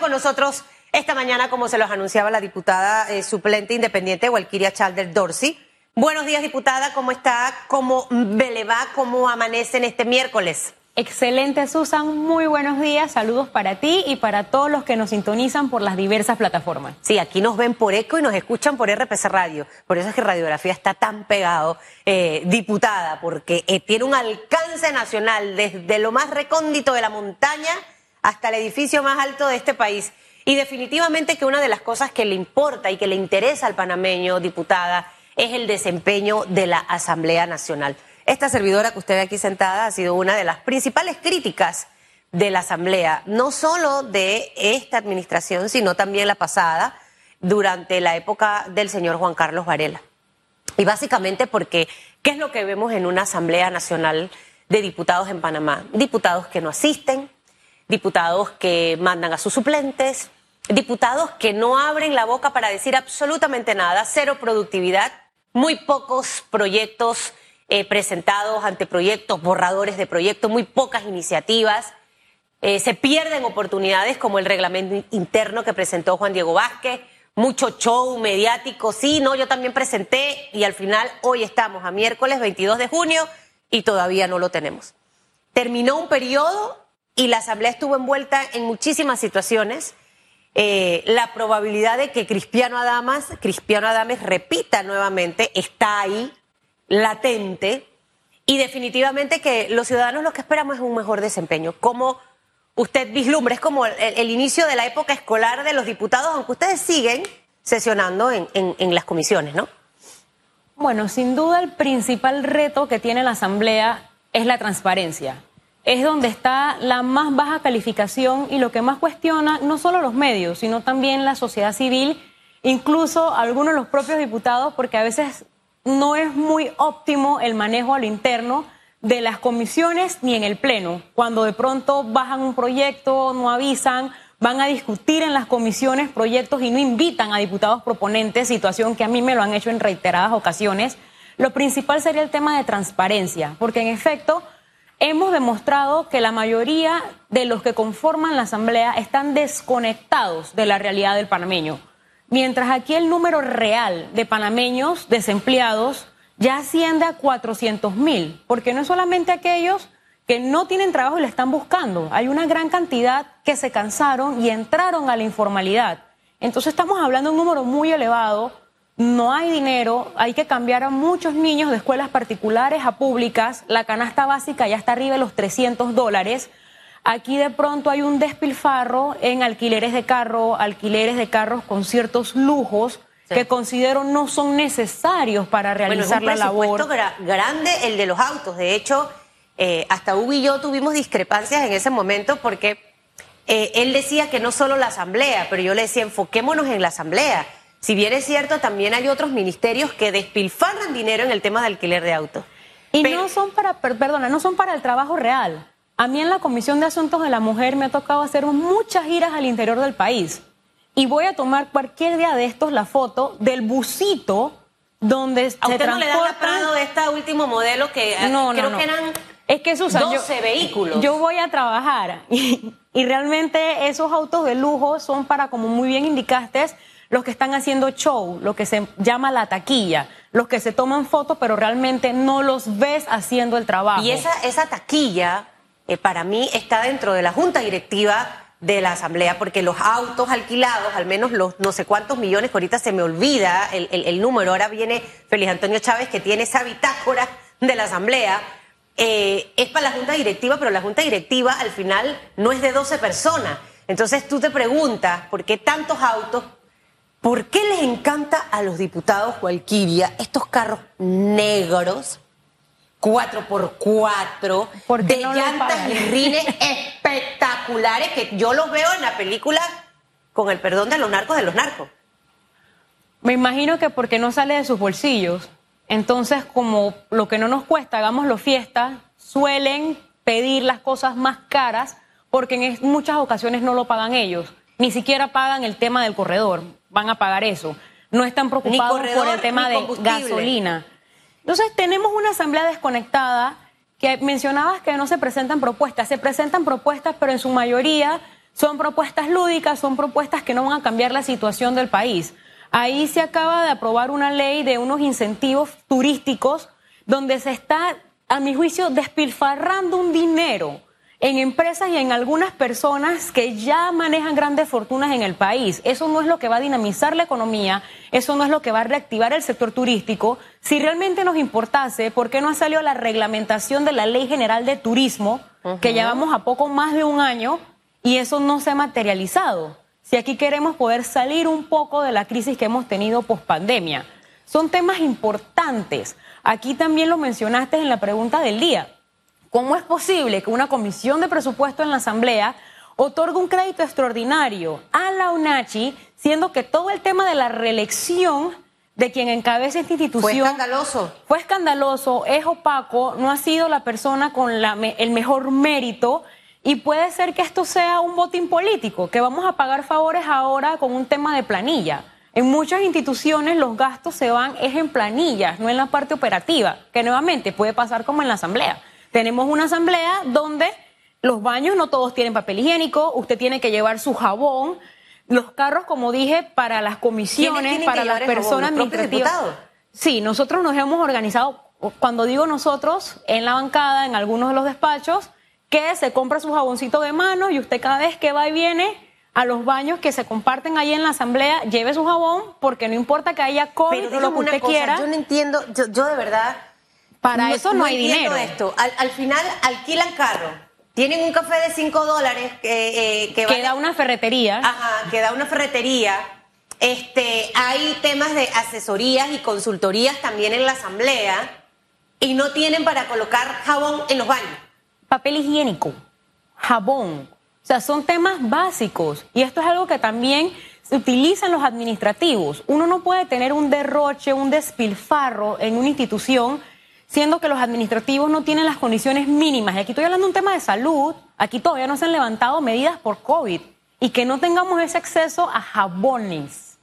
con nosotros esta mañana, como se los anunciaba la diputada eh, suplente independiente Walkiria Chalder Dorsey. Buenos días, diputada. ¿Cómo está? ¿Cómo le va? ¿Cómo amanecen este miércoles? Excelente, Susan. Muy buenos días. Saludos para ti y para todos los que nos sintonizan por las diversas plataformas. Sí, aquí nos ven por ECO y nos escuchan por RPC Radio. Por eso es que Radiografía está tan pegado, eh, diputada, porque eh, tiene un alcance nacional desde lo más recóndito de la montaña hasta el edificio más alto de este país. Y definitivamente que una de las cosas que le importa y que le interesa al panameño, diputada, es el desempeño de la Asamblea Nacional. Esta servidora que usted ve aquí sentada ha sido una de las principales críticas de la Asamblea, no solo de esta administración, sino también la pasada, durante la época del señor Juan Carlos Varela. Y básicamente porque, ¿qué es lo que vemos en una Asamblea Nacional de Diputados en Panamá? Diputados que no asisten, diputados que mandan a sus suplentes, diputados que no abren la boca para decir absolutamente nada, cero productividad, muy pocos proyectos eh, presentados, anteproyectos, borradores de proyectos, muy pocas iniciativas. Eh, se pierden oportunidades como el reglamento interno que presentó Juan Diego Vázquez, mucho show mediático, sí, no, yo también presenté y al final hoy estamos a miércoles 22 de junio y todavía no lo tenemos. Terminó un periodo y la Asamblea estuvo envuelta en muchísimas situaciones. Eh, la probabilidad de que Cristiano Adamas, Cristiano Adames repita nuevamente está ahí, latente, y definitivamente que los ciudadanos lo que esperamos es un mejor desempeño. Como usted vislumbra, es como el, inicio de la época escolar de los diputados, aunque ustedes siguen sesionando en, en las comisiones, ¿no? Bueno, sin duda el principal reto que tiene la Asamblea es la transparencia es donde está la más baja calificación y lo que más cuestiona no solo los medios, sino también la sociedad civil, incluso algunos de los propios diputados, porque a veces no es muy óptimo el manejo a lo interno de las comisiones ni en el Pleno. Cuando de pronto bajan un proyecto, no avisan, van a discutir en las comisiones proyectos y no invitan a diputados proponentes, situación que a mí me lo han hecho en reiteradas ocasiones. Lo principal sería el tema de transparencia, porque en efecto hemos demostrado que la mayoría de los que conforman la Asamblea están desconectados de la realidad del panameño. Mientras aquí el número real de panameños desempleados ya asciende a 400 mil, porque no es solamente aquellos que no tienen trabajo y le están buscando, hay una gran cantidad que se cansaron y entraron a la informalidad. Entonces estamos hablando de un número muy elevado no hay dinero, hay que cambiar a muchos niños de escuelas particulares a públicas, la canasta básica ya está arriba de los 300 dólares. Aquí de pronto hay un despilfarro en alquileres de carro, alquileres de carros con ciertos lujos que considero no son necesarios para realizar bueno, es un la labor. grande el de los autos. De hecho, eh, hasta Hugo y yo tuvimos discrepancias en ese momento porque eh, él decía que no solo la asamblea, pero yo le decía enfoquémonos en la asamblea si bien es cierto, también hay otros ministerios que despilfarran dinero en el tema de alquiler de autos. Y no son para, perdona, no son para el trabajo real. A mí en la Comisión de Asuntos de la Mujer me ha tocado hacer muchas giras al interior del país. Y voy a tomar cualquier día de estos la foto del busito donde ¿A usted no le da la Prado de este último modelo que eh, no, creo que eran es que 12 vehículos? Yo voy a trabajar y, y realmente esos autos de lujo son para, como muy bien indicaste, los que están haciendo show, lo que se llama la taquilla, los que se toman fotos pero realmente no los ves haciendo el trabajo. Y esa, taquilla eh, para mí está dentro de la junta directiva de la Asamblea, porque los autos alquilados, al menos los no sé cuántos millones, que ahorita se me olvida el, el, número, ahora viene Félix Antonio Chávez que tiene esa bitácora de la Asamblea, eh, es para la junta directiva, pero la junta directiva al final no es de 12 personas. Entonces tú te preguntas, ¿por qué tantos autos ¿Por qué les encanta a los diputados Cualquiria estos carros negros, 4x4, de llantas y rines espectaculares que yo los veo en la película, con el perdón de los narcos de los narcos? Me imagino que porque no sale de sus bolsillos. Entonces, como lo que no nos cuesta, hagámoslo fiesta, suelen pedir las cosas más caras porque en muchas ocasiones no lo pagan ellos. Ni siquiera pagan el tema del corredor van a pagar eso. No están preocupados por el tema de gasolina. Entonces tenemos una asamblea desconectada que mencionabas que no se presentan propuestas. Se presentan propuestas, pero en su mayoría Son propuestas lúdicas, son propuestas que no van a cambiar la situación del país. Ahí se acaba de aprobar una ley de unos incentivos turísticos donde se está, a mi juicio, despilfarrando un dinero en empresas y en algunas personas que ya manejan grandes fortunas en el país. Eso no es lo que va a dinamizar la economía, eso no es lo que va a reactivar el sector turístico. Si realmente nos importase, ¿por qué no ha salido la reglamentación de la Ley General de Turismo, que llevamos a poco más de un año y eso no se ha materializado? si aquí queremos poder salir un poco de la crisis que hemos tenido post pandemia. Son temas importantes. Aquí también lo mencionaste en la pregunta del día. ¿Cómo es posible que una comisión de presupuesto en la Asamblea otorgue un crédito extraordinario a la UNACHI, siendo que todo el tema de la reelección de quien encabeza esta institución. Fue escandaloso. Fue escandaloso, es opaco, no ha sido la persona con el mejor mérito y puede ser que esto sea un botín político, que vamos a pagar favores ahora con un tema de planilla. En muchas instituciones los gastos se van es en planillas, no en la parte operativa, que nuevamente puede pasar como en la asamblea. Tenemos una asamblea donde los baños no todos tienen papel higiénico, usted tiene que llevar su jabón, los carros, como dije, para las comisiones, para las personas administrativas. Sí, nosotros nos hemos organizado, cuando digo nosotros, en la bancada, en algunos de los despachos, que se compra su jaboncito de mano y usted cada vez que va y viene a los baños que se comparten ahí en la asamblea, lleve su jabón, porque no importa que haya COVID o lo que usted quiera. Yo no entiendo, yo, de verdad. Para eso no, hay dinero. esto. Al, final alquilan carro. Tienen un café de 5 dólares eh, que, que da una ferretería. Ajá, que da una ferretería. Este, hay temas de asesorías y consultorías también en la asamblea y no tienen para colocar jabón en los baños papel higiénico, jabón. O sea, son temas básicos. Y esto es algo que también se utiliza en los administrativos. Uno no puede tener un derroche, un despilfarro en una institución, siendo que los administrativos no tienen las condiciones mínimas. Y aquí estoy hablando de un tema de salud. Aquí todavía no se han levantado medidas por COVID. Y que no tengamos ese acceso a jabones.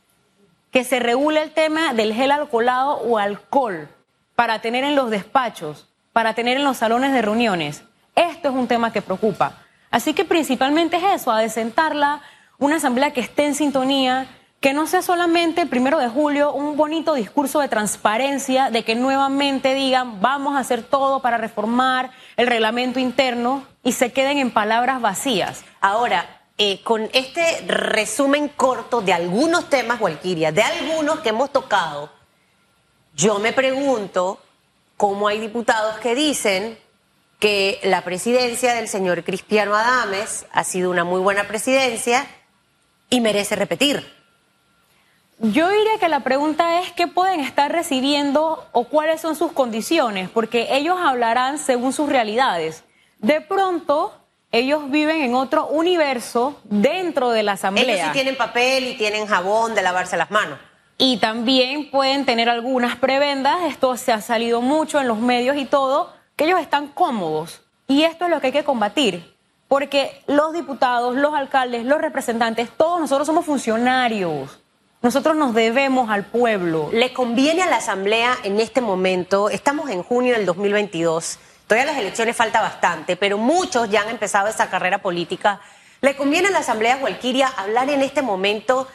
Que se regule el tema del gel alcoholado o alcohol para tener en los despachos, para tener en los salones de reuniones. Esto es un tema que preocupa. Así que principalmente es eso, adecentarla, una asamblea que esté en sintonía, que no sea solamente el primero de julio un bonito discurso de transparencia, de que nuevamente digan vamos a hacer todo para reformar el reglamento interno y se queden en palabras vacías. Ahora, eh, con este resumen corto de algunos temas, Walkiria, de algunos que hemos tocado, yo me pregunto cómo hay diputados que dicen que la presidencia del señor Cristiano Adames ha sido una muy buena presidencia y merece repetir. Yo diría que la pregunta es qué pueden estar recibiendo o cuáles son sus condiciones, porque ellos hablarán según sus realidades. De pronto, ellos viven en otro universo dentro de la asamblea. Ellos sí tienen papel y tienen jabón de lavarse las manos. Y también pueden tener algunas prebendas, esto se ha salido mucho en los medios y todo, que ellos están cómodos. Y esto es lo que hay que combatir, porque los diputados, los alcaldes, los representantes, todos nosotros somos funcionarios. Nosotros nos debemos al pueblo. ¿Le conviene a la Asamblea en este momento? Estamos en junio del 2022. Todavía las elecciones falta bastante, pero muchos ya han empezado esa carrera política. ¿Le conviene a la Asamblea Gualquiria hablar en este momento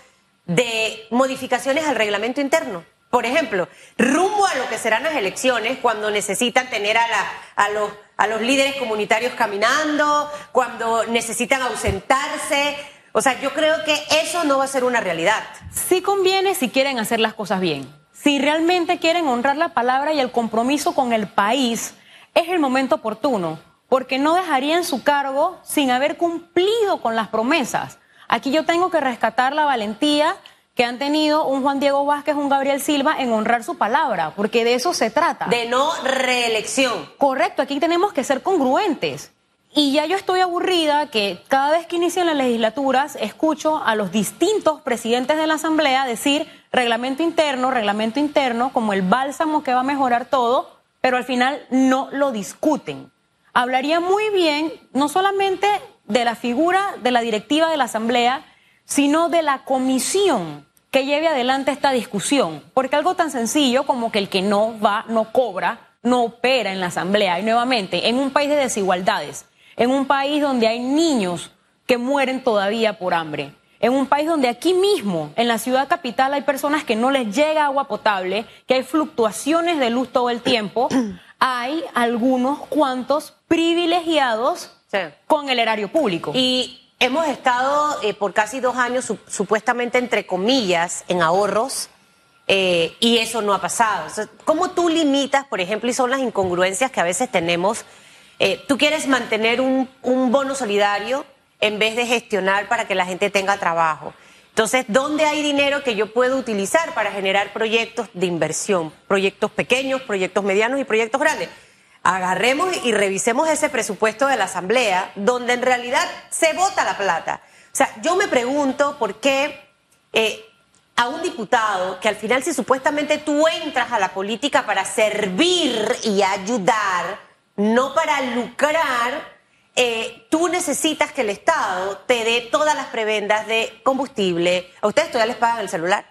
de modificaciones al reglamento interno? Por ejemplo, rumbo a lo que serán las elecciones, cuando necesitan tener a, los líderes comunitarios caminando, cuando necesitan ausentarse. O sea, yo creo que eso no va a ser una realidad. Sí conviene si quieren hacer las cosas bien. Si realmente quieren honrar la palabra y el compromiso con el país, es el momento oportuno, porque no dejarían su cargo sin haber cumplido con las promesas. Aquí yo tengo que rescatar la valentía que han tenido un Juan Diego Vázquez, un Gabriel Silva en honrar su palabra, porque de eso se trata. De no reelección. Correcto, aquí tenemos que ser congruentes. Y ya yo estoy aburrida que cada vez que inician las legislaturas escucho a los distintos presidentes de la Asamblea decir reglamento interno, reglamento interno, como el bálsamo que va a mejorar todo, pero al final no lo discuten. Hablaría muy bien no solamente de la figura de la directiva de la Asamblea, sino de la comisión que lleve adelante esta discusión. Porque algo tan sencillo como que el que no va, no cobra, no opera en la Asamblea. Y nuevamente, en un país de desigualdades, en un país donde hay niños que mueren todavía por hambre. En un país donde aquí mismo, en la ciudad capital, hay personas que no les llega agua potable, que hay fluctuaciones de luz todo el tiempo, hay algunos cuantos privilegiados con el erario público. Y hemos estado eh, por casi dos años supuestamente entre comillas en ahorros eh, y eso no ha pasado. ¿Cómo tú limitas, por ejemplo, y son las incongruencias que a veces tenemos? Eh, tú quieres mantener un, bono solidario en vez de gestionar para que la gente tenga trabajo. Entonces, ¿dónde hay dinero que yo puedo utilizar para generar proyectos de inversión? Proyectos pequeños, proyectos medianos y proyectos grandes. Agarremos y revisemos ese presupuesto de la Asamblea, donde en realidad se vota la plata. O sea, yo me pregunto por qué eh, a un diputado que al final si supuestamente tú entras a la política para servir y ayudar, no para lucrar, eh, tú necesitas que el Estado te dé todas las prebendas de combustible. ¿A ustedes todavía les pagan el celular?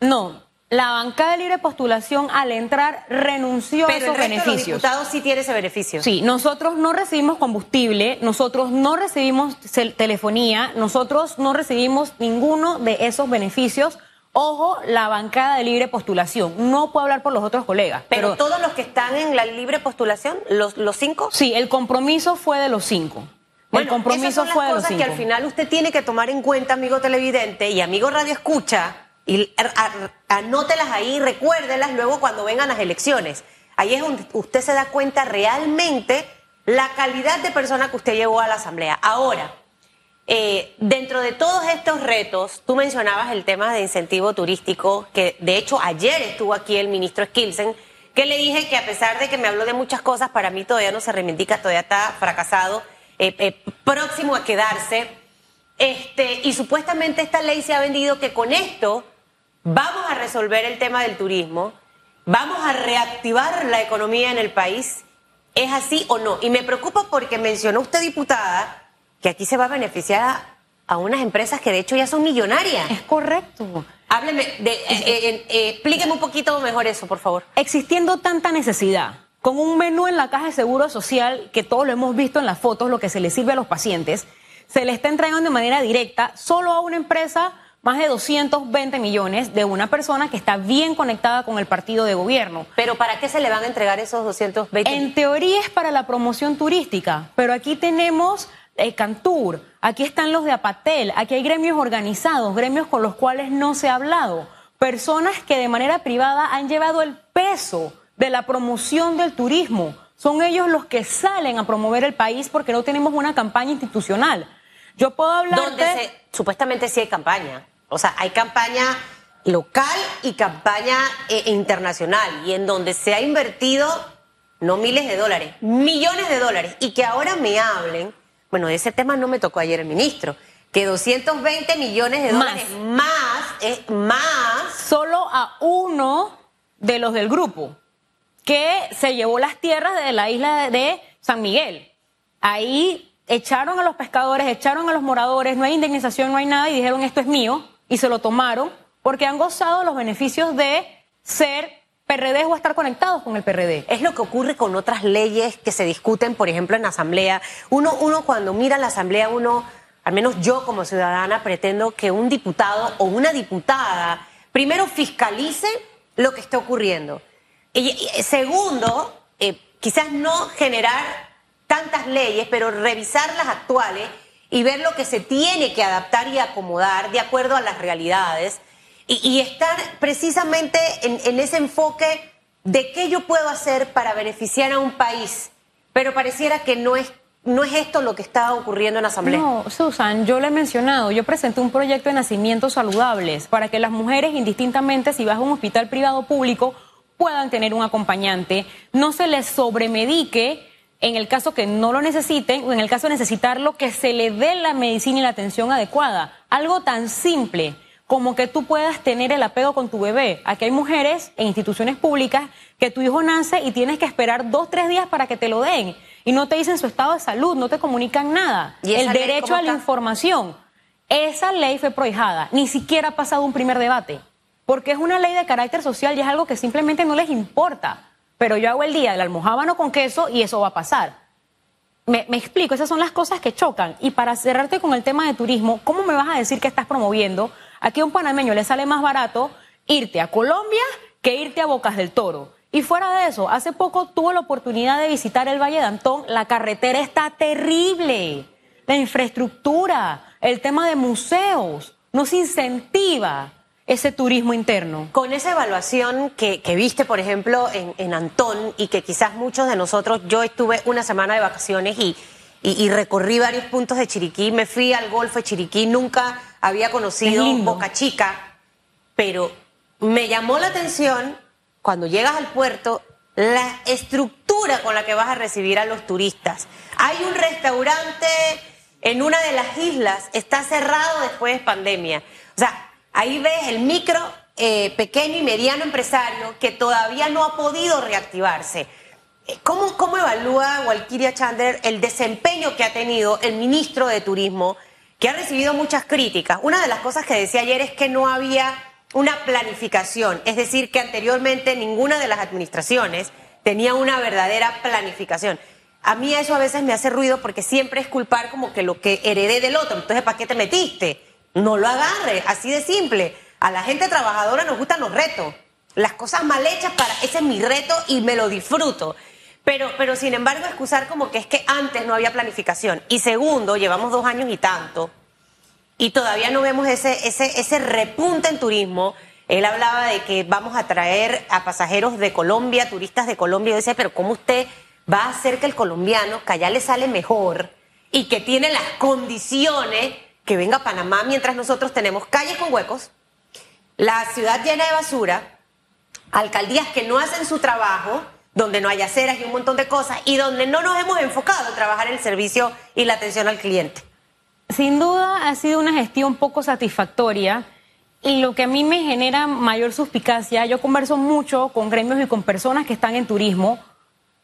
No. La bancada de libre postulación al entrar renunció a esos beneficios. Pero los diputados sí tiene ese beneficio. Sí, nosotros no recibimos combustible, nosotros no recibimos telefonía, nosotros no recibimos ninguno de esos beneficios Ojo, la bancada de libre postulación. No puedo hablar por los otros colegas. Pero, todos los que están en la libre postulación, los, los cinco. Sí, el compromiso fue de los cinco. el compromiso esas son las fue cosas que al final usted tiene que tomar en cuenta, amigo televidente y amigo radio escucha, y anótelas ahí, recuérdelas luego cuando vengan las elecciones. Ahí es donde usted se da cuenta realmente la calidad de persona que usted llevó a la asamblea. Ahora, eh, dentro de todos estos retos, tú mencionabas el tema de incentivo turístico, que de hecho ayer estuvo aquí el ministro Skilsen, que le dije que a pesar de que me habló de muchas cosas, para mí todavía no se reivindica, todavía está fracasado, eh, eh, próximo a quedarse. Este, y supuestamente esta ley se ha vendido que con esto vamos a resolver el tema del turismo, vamos a reactivar la economía en el país. ¿Es así o no? Y me preocupa porque mencionó usted, diputada, que aquí se va a beneficiar a, unas empresas que de hecho ya son millonarias. Es correcto. Hábleme, de, eh, eh, eh, explíqueme un poquito mejor eso, por favor. Existiendo tanta necesidad, con un menú en la caja de seguro social, que todos lo hemos visto en las fotos, lo que se le sirve a los pacientes, se le está entregando de manera directa solo a una empresa más de 220 millones de una persona que está bien conectada con el partido de gobierno. ¿Pero para qué se le van a entregar esos 220? En teoría es para la promoción turística, pero aquí tenemos eh, Cantur, aquí están los de Apatel, aquí hay gremios organizados, gremios con los cuales no se ha hablado, personas que de manera privada han llevado el peso de la promoción del turismo. Son ellos los que salen a promover el país porque no tenemos una campaña institucional. Yo puedo hablar Donde supuestamente sí hay campaña. O sea, hay campaña local y campaña eh, internacional. Y en donde se ha invertido, no miles de dólares, millones de dólares. Y que ahora me hablen bueno, ese tema no me tocó ayer el ministro. Que 220 millones de dólares más, es más. Solo a uno de los del grupo que se llevó las tierras de la isla de San Miguel. Ahí echaron a los pescadores, echaron a los moradores, no hay indemnización, no hay nada y dijeron esto es mío y se lo tomaron porque han gozado los beneficios de ser PRD o estar conectados con el PRD. Es lo que ocurre con otras leyes que se discuten, por ejemplo, en la Asamblea. Uno, uno cuando mira la Asamblea, uno, al menos yo como ciudadana, pretendo que un diputado o una diputada primero fiscalice lo que está ocurriendo. Y, segundo, eh, quizás no generar tantas leyes, pero revisar las actuales y ver lo que se tiene que adaptar y acomodar de acuerdo a las realidades y, estar precisamente en, ese enfoque de qué yo puedo hacer para beneficiar a un país. Pero pareciera que no es no es esto lo que está ocurriendo en la Asamblea. No, Susan, yo le he mencionado, yo presenté un proyecto de nacimientos saludables para que las mujeres, indistintamente si vas a un hospital privado o público, puedan tener un acompañante, no se les sobremedique en el caso que no lo necesiten o en el caso de necesitarlo, que se le dé la medicina y la atención adecuada. Algo tan simple como que tú puedas tener el apego con tu bebé. Aquí hay mujeres en instituciones públicas que tu hijo nace y tienes que esperar dos, tres días para que te lo den. Y no te dicen su estado de salud, no te comunican nada. ¿Y el derecho a la información. Esa ley fue prohijada, ni siquiera ha pasado un primer debate, porque es una ley de carácter social y es algo que simplemente no les importa. Pero yo hago el día del almohábano con queso y eso va a pasar. Me, me, explico, esas son las cosas que chocan. Y para cerrarte con el tema de turismo, ¿cómo me vas a decir que estás promoviendo? Aquí a un panameño le sale más barato irte a Colombia que irte a Bocas del Toro. Y fuera de eso, hace poco tuve la oportunidad de visitar el Valle de Antón. La carretera está terrible. La infraestructura, el tema de museos, no se incentiva ese turismo interno. Con esa evaluación que, viste, por ejemplo, en, Antón y que quizás muchos de nosotros, yo estuve una semana de vacaciones y, y, recorrí varios puntos de Chiriquí, me fui al Golfo de Chiriquí, nunca había conocido Boca Chica, pero me llamó la atención cuando llegas al puerto la estructura con la que vas a recibir a los turistas. Hay un restaurante en una de las islas, está cerrado después de pandemia. O sea, Ahí ves el micro, eh, pequeño y mediano empresario que todavía no ha podido reactivarse. Eh, ¿Cómo, ¿Cómo evalúa Walkiria Chandler el desempeño que ha tenido el ministro de Turismo, que ha recibido muchas críticas? Una de las cosas que decía ayer es que no había una planificación, es decir, que anteriormente ninguna de las administraciones tenía una verdadera planificación. A mí eso a veces me hace ruido porque siempre es culpar como que lo que heredé del otro. Entonces, ¿para qué te metiste? No lo agarre, así de simple. A la gente trabajadora nos gustan los retos. Las cosas mal hechas para, ese es mi reto y me lo disfruto. Pero, pero sin embargo, excusar como que es que antes no había planificación. Y segundo, llevamos dos años y tanto, y todavía no vemos ese, ese, ese repunte en turismo. Él hablaba de que vamos a traer a pasajeros de Colombia, turistas de Colombia. Yo decía, pero ¿cómo usted va a hacer que el colombiano, que allá le sale mejor y que tiene las condiciones que venga a Panamá mientras nosotros tenemos calles con huecos, la ciudad llena de basura, alcaldías que no hacen su trabajo, donde no hay aceras y un montón de cosas, y donde no nos hemos enfocado en trabajar el servicio y la atención al cliente. Sin duda ha sido una gestión poco satisfactoria y lo que a mí me genera mayor suspicacia, yo converso mucho con gremios y con personas que están en turismo,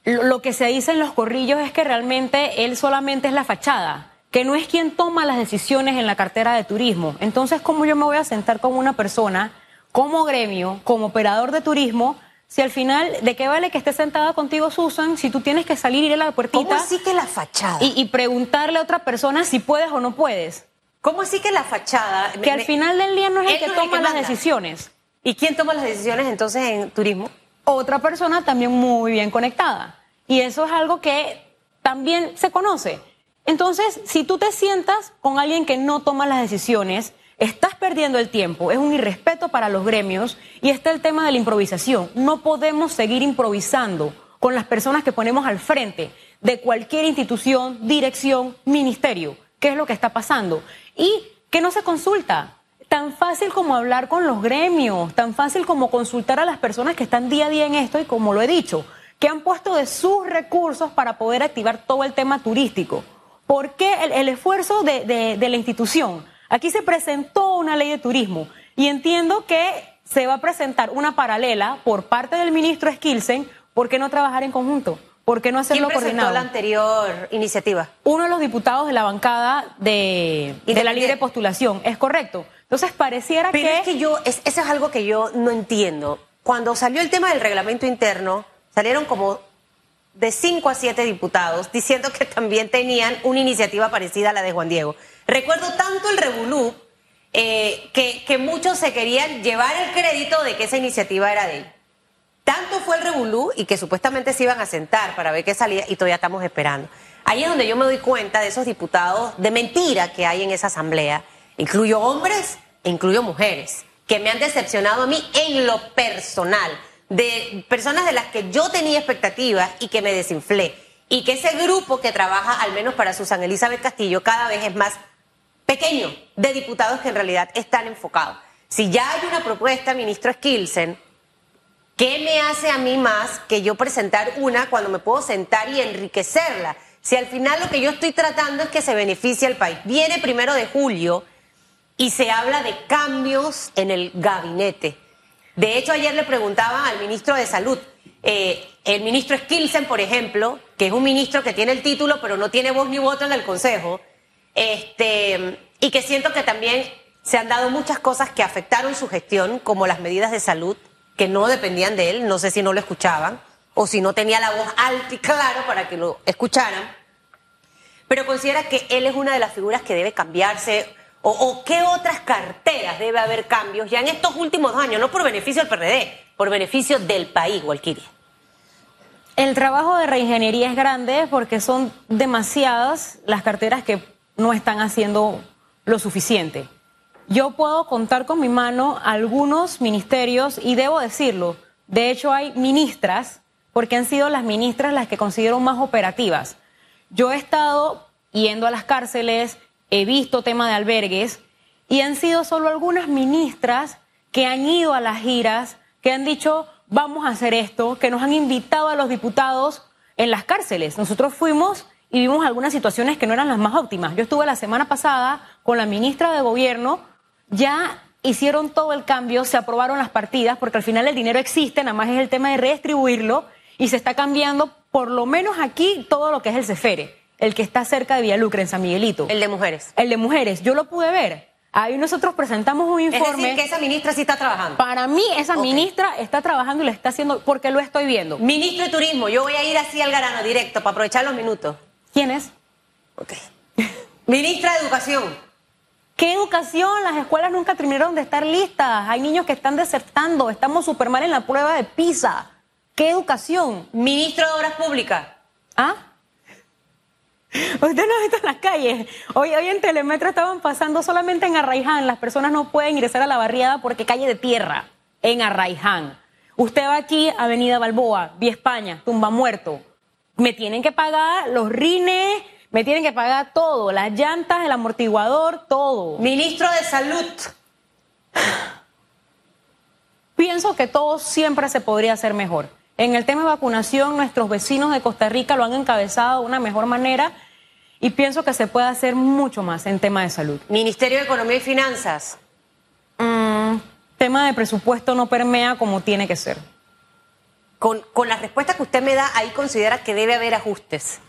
lo que se dice en los corrillos es que realmente él solamente es la fachada que no es quien toma las decisiones en la cartera de turismo. Entonces, ¿cómo yo me voy a sentar con una persona, como gremio, como operador de turismo, si al final, ¿de qué vale que esté sentada contigo Susan si tú tienes que salir y ir a la puertita? ¿Cómo así que la fachada? Y, preguntarle a otra persona si puedes o no puedes. ¿Cómo así que la fachada? Que al final del día no es el que toma las decisiones. ¿Y quién toma las decisiones entonces en turismo? Otra persona también muy bien conectada. Y eso es algo que también se conoce. Entonces, si tú te sientas con alguien que no toma las decisiones, estás perdiendo el tiempo, es un irrespeto para los gremios y está el tema de la improvisación. No podemos seguir improvisando con las personas que ponemos al frente de cualquier institución, dirección, ministerio. ¿Qué es lo que está pasando? Y que no se consulta. Tan fácil como hablar con los gremios, tan fácil como consultar a las personas que están día a día en esto y como lo he dicho, que han puesto de sus recursos para poder activar todo el tema turístico. ¿Por qué el, esfuerzo de, la institución? Aquí se presentó una ley de turismo y entiendo que se va a presentar una paralela por parte del ministro Skilsen. ¿Por qué no trabajar en conjunto? ¿Por qué no hacerlo ¿Quién presentó la anterior iniciativa? Uno de los diputados de la bancada de, de, la libre postulación, es correcto. Entonces pareciera Pero que... es que yo, eso es algo que yo no entiendo. Cuando salió el tema del reglamento interno, salieron como de cinco a siete diputados diciendo que también tenían una iniciativa parecida a la de Juan Diego. Recuerdo tanto el revolú eh, que, que, muchos se querían llevar el crédito de que esa iniciativa era de él. Tanto fue el revolú y que supuestamente se iban a sentar para ver qué salía y todavía estamos esperando. Ahí es donde yo me doy cuenta de esos diputados de mentira que hay en esa asamblea. Incluyo hombres e incluyo mujeres, que me han decepcionado a mí en lo personal de personas de las que yo tenía expectativas y que me desinflé. Y que ese grupo que trabaja, al menos para Susan Elizabeth Castillo, cada vez es más pequeño de diputados que en realidad están enfocados. Si ya hay una propuesta, ministro Skilsen, ¿qué me hace a mí más que yo presentar una cuando me puedo sentar y enriquecerla? Si al final lo que yo estoy tratando es que se beneficie al país. Viene primero de julio y se habla de cambios en el gabinete. De hecho, ayer le preguntaban al ministro de Salud, eh, el ministro Skilsen, por ejemplo, que es un ministro que tiene el título, pero no tiene voz ni voto en el Consejo, este, y que siento que también se han dado muchas cosas que afectaron su gestión, como las medidas de salud, que no dependían de él, no sé si no lo escuchaban, o si no tenía la voz alta y claro para que lo escucharan. pero considera que él es una de las figuras que debe cambiarse. O, qué otras carteras debe haber cambios ya en estos últimos años, no por beneficio del PRD, por beneficio del país, Walkiria. El trabajo de reingeniería es grande porque son demasiadas las carteras que no están haciendo lo suficiente. Yo puedo contar con mi mano algunos ministerios y debo decirlo, de hecho hay ministras, porque han sido las ministras las que considero más operativas. Yo he estado yendo a las cárceles, he visto tema de albergues y han sido solo algunas ministras que han ido a las giras, que han dicho, vamos a hacer esto, que nos han invitado a los diputados en las cárceles. Nosotros fuimos y vimos algunas situaciones que no eran las más óptimas. Yo estuve la semana pasada con la ministra de Gobierno, ya hicieron todo el cambio, se aprobaron las partidas, porque al final el dinero existe, nada más es el tema de redistribuirlo y se está cambiando, por lo menos aquí, todo lo que es el CEFERE, el que está cerca de Villalucre, en San Miguelito. El de mujeres. El de mujeres, yo lo pude ver. Ahí nosotros presentamos un informe. Es decir, que esa ministra sí está trabajando. Para mí, esa ministra está trabajando y lo está haciendo porque lo estoy viendo. Ministro de Turismo, yo voy a ir así al grano directo para aprovechar los minutos. ¿Quién es? Ok. ministra de Educación. ¿Qué educación? Las escuelas nunca terminaron de estar listas. Hay niños que están desertando. Estamos súper mal en la prueba de PISA. ¿Qué educación? Ministro de Obras Públicas. ¿Ah? Usted no ha visto en las calles. Hoy, hoy en Telemetro estaban pasando solamente en Arraiján. Las personas no pueden ingresar a la barriada porque calle de tierra en Arraiján. Usted va aquí, Avenida Balboa, Vía España, Tumba Muerto. Me tienen que pagar los rines, me tienen que pagar todo, las llantas, el amortiguador, todo. Ministro de Salud. Pienso que todo siempre se podría hacer mejor. En el tema de vacunación, nuestros vecinos de Costa Rica lo han encabezado de una mejor manera y pienso que se puede hacer mucho más en tema de salud. Ministerio de Economía y Finanzas. Mm, tema de presupuesto no permea como tiene que ser. Con, con la respuesta que usted me da, ahí considera que debe haber ajustes.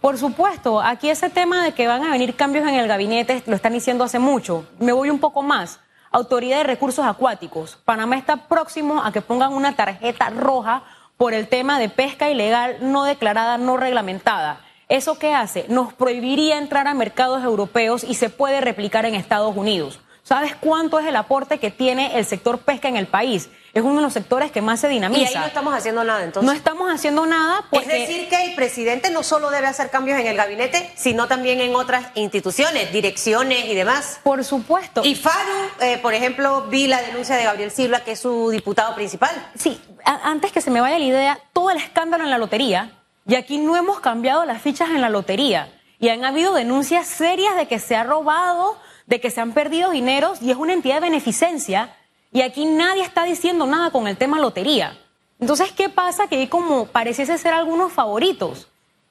Por supuesto, aquí ese tema de que van a venir cambios en el gabinete, lo están diciendo hace mucho. Me voy un poco más. Autoridad de Recursos Acuáticos. Panamá está próximo a que pongan una tarjeta roja por el tema de pesca ilegal no declarada, no reglamentada. ¿Eso qué hace? Nos prohibiría entrar a mercados europeos y se puede replicar en Estados Unidos. ¿Sabes cuánto es el aporte que tiene el sector pesca en el país? Es uno de los sectores que más se dinamiza. Y ahí no estamos haciendo nada, entonces. No estamos haciendo nada porque... Es decir, que el presidente no solo debe hacer cambios en el gabinete, sino también en otras instituciones, direcciones y demás. Por supuesto. Y Faru, eh, por ejemplo, vi la denuncia de Gabriel Silva, que es su diputado principal. Sí, antes que se me vaya la idea, todo el escándalo en la lotería, y aquí no hemos cambiado las fichas en la lotería, y han habido denuncias serias de que se ha robado de que se han perdido dineros y es una entidad de beneficencia y aquí nadie está diciendo nada con el tema lotería. Entonces, ¿qué pasa? Que como pareciese ser algunos favoritos,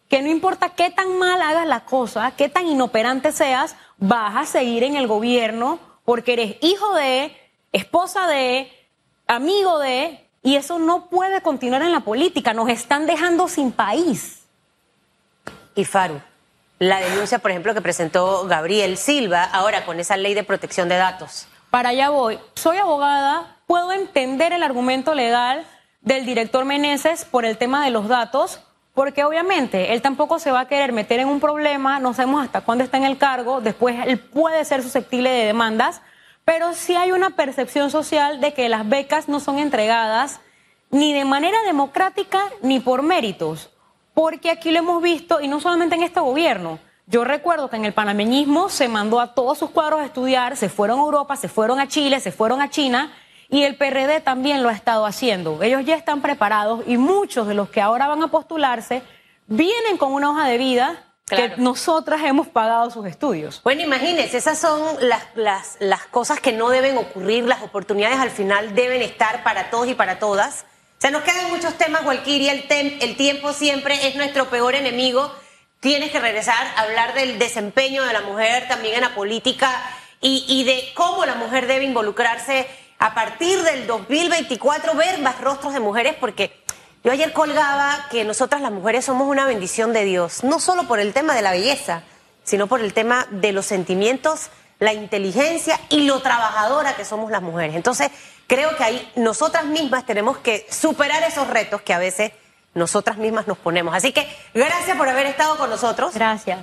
que no importa qué tan mal hagas la cosa, qué tan inoperante seas, vas a seguir en el gobierno porque eres hijo de, esposa de, amigo de, y eso no puede continuar en la política. Nos están dejando sin país. Y Faru, la denuncia, por ejemplo, que presentó Gabriel Silva ahora con esa ley de protección de datos. Para allá voy. Soy abogada, puedo entender el argumento legal del director Meneses por el tema de los datos, porque obviamente él tampoco se va a querer meter en un problema, no sabemos hasta cuándo está en el cargo, después él puede ser susceptible de demandas, pero sí hay una percepción social de que las becas no son entregadas ni de manera democrática ni por méritos porque aquí lo hemos visto, y no solamente en este gobierno. Yo recuerdo que en el panameñismo se mandó a todos sus cuadros a estudiar, se fueron a Europa, se fueron a Chile, se fueron a China, y el PRD también lo ha estado haciendo. Ellos ya están preparados y muchos de los que ahora van a postularse vienen con una hoja de vida que nosotras hemos pagado sus estudios. Bueno, imagínense, esas son las, las, las cosas que no deben ocurrir, las oportunidades al final deben estar para todos y para todas. Se nos quedan muchos temas, Walkiria, el, el tiempo siempre es nuestro peor enemigo. Tienes que regresar a hablar del desempeño de la mujer también en la política y, de cómo la mujer debe involucrarse a partir del 2024, ver más rostros de mujeres, porque yo ayer colgaba que nosotras las mujeres somos una bendición de Dios, no solo por el tema de la belleza, sino por el tema de los sentimientos, la inteligencia y lo trabajadora que somos las mujeres. Entonces, creo que ahí nosotras mismas tenemos que superar esos retos que a veces nosotras mismas nos ponemos. Así que gracias por haber estado con nosotros. Gracias.